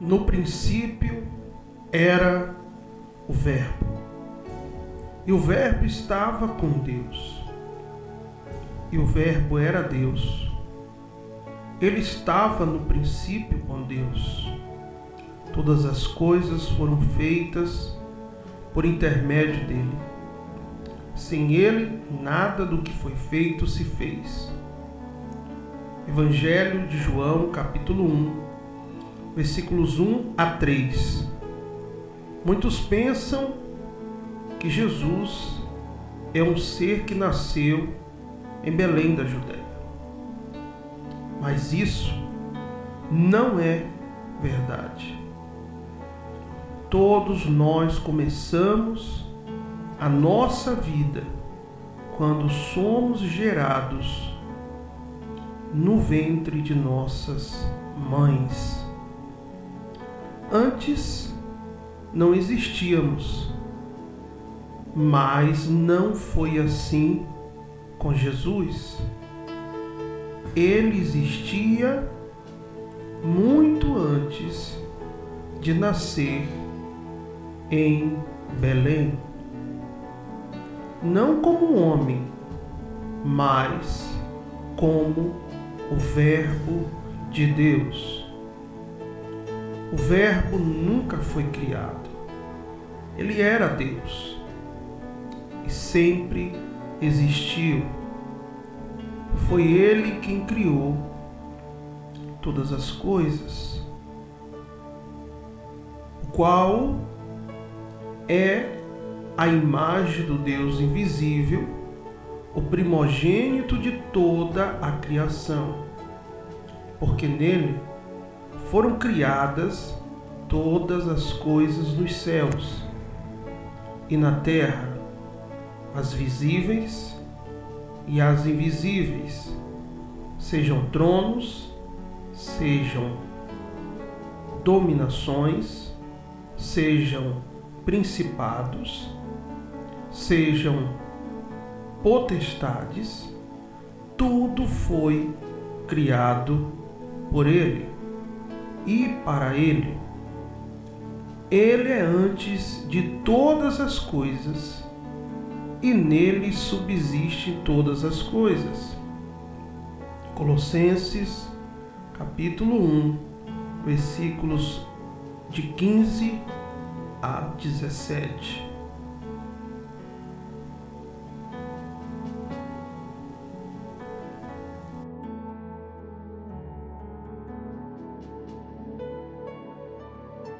No princípio era o Verbo, e o Verbo estava com Deus, e o Verbo era Deus. Ele estava no princípio com Deus. Todas as coisas foram feitas por intermédio dele. Sem ele, nada do que foi feito se fez. Evangelho de João, capítulo 1, versículos 1 a 3. Muitos pensam que Jesus é um ser que nasceu em Belém da Judéia. Mas isso não é verdade. Todos nós começamos a nossa vida quando somos gerados no ventre de nossas mães. Antes não existíamos, mas não foi assim com Jesus. Ele existia muito antes de nascer em Belém. Não como homem, mas como o Verbo de Deus. O Verbo nunca foi criado. Ele era Deus e sempre existiu. Foi Ele quem criou todas as coisas, o qual é a imagem do Deus invisível, o primogênito de toda a criação, porque nele foram criadas todas as coisas nos céus e na terra, as visíveis e as invisíveis, sejam tronos, sejam dominações, sejam principados, sejam potestades, tudo foi criado por Ele e para Ele. Ele é antes de todas as coisas e nele subsistem todas as coisas. Colossenses, capítulo 1, versículos de 15 a 17.